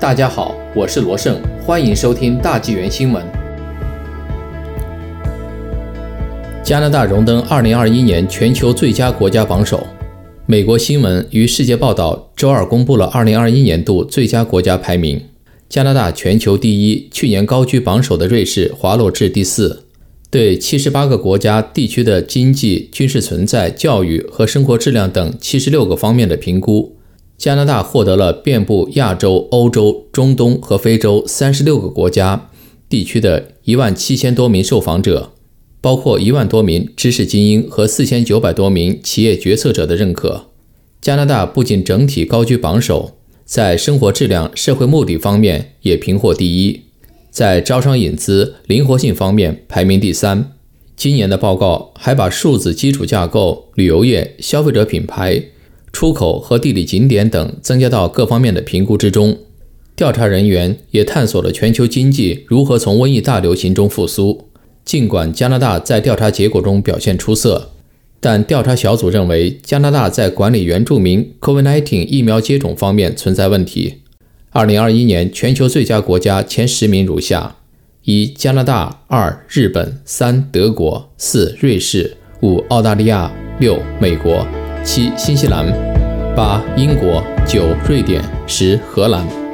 大家好，我是罗胜，欢迎收听大纪元新闻。加拿大荣登2021年全球最佳国家榜首。美国新闻与世界报道周二公布了2021年度最佳国家排名，加拿大全球第一，去年高居榜首的瑞士滑落至第四。对78个国家地区的经济、军事存在、教育和生活质量等76个方面的评估。加拿大获得了遍布亚洲、欧洲、中东和非洲三十六个国家地区的一万七千多名受访者，包括一万多名知识精英和四千九百多名企业决策者的认可。加拿大不仅整体高居榜首，在生活质量、社会目的方面也平获第一，在招商引资、灵活性方面排名第三。今年的报告还把数字基础架构、旅游业、消费者品牌。出口和地理景点等增加到各方面的评估之中。调查人员也探索了全球经济如何从瘟疫大流行中复苏。尽管加拿大在调查结果中表现出色，但调查小组认为加拿大在管理原住民 COVID-19 疫苗接种方面存在问题。2021年全球最佳国家前十名如下：一、加拿大；二、日本；三、德国；四、瑞士；五、澳大利亚；六、美国。七、新西兰；八、英国；九、瑞典；十、荷兰。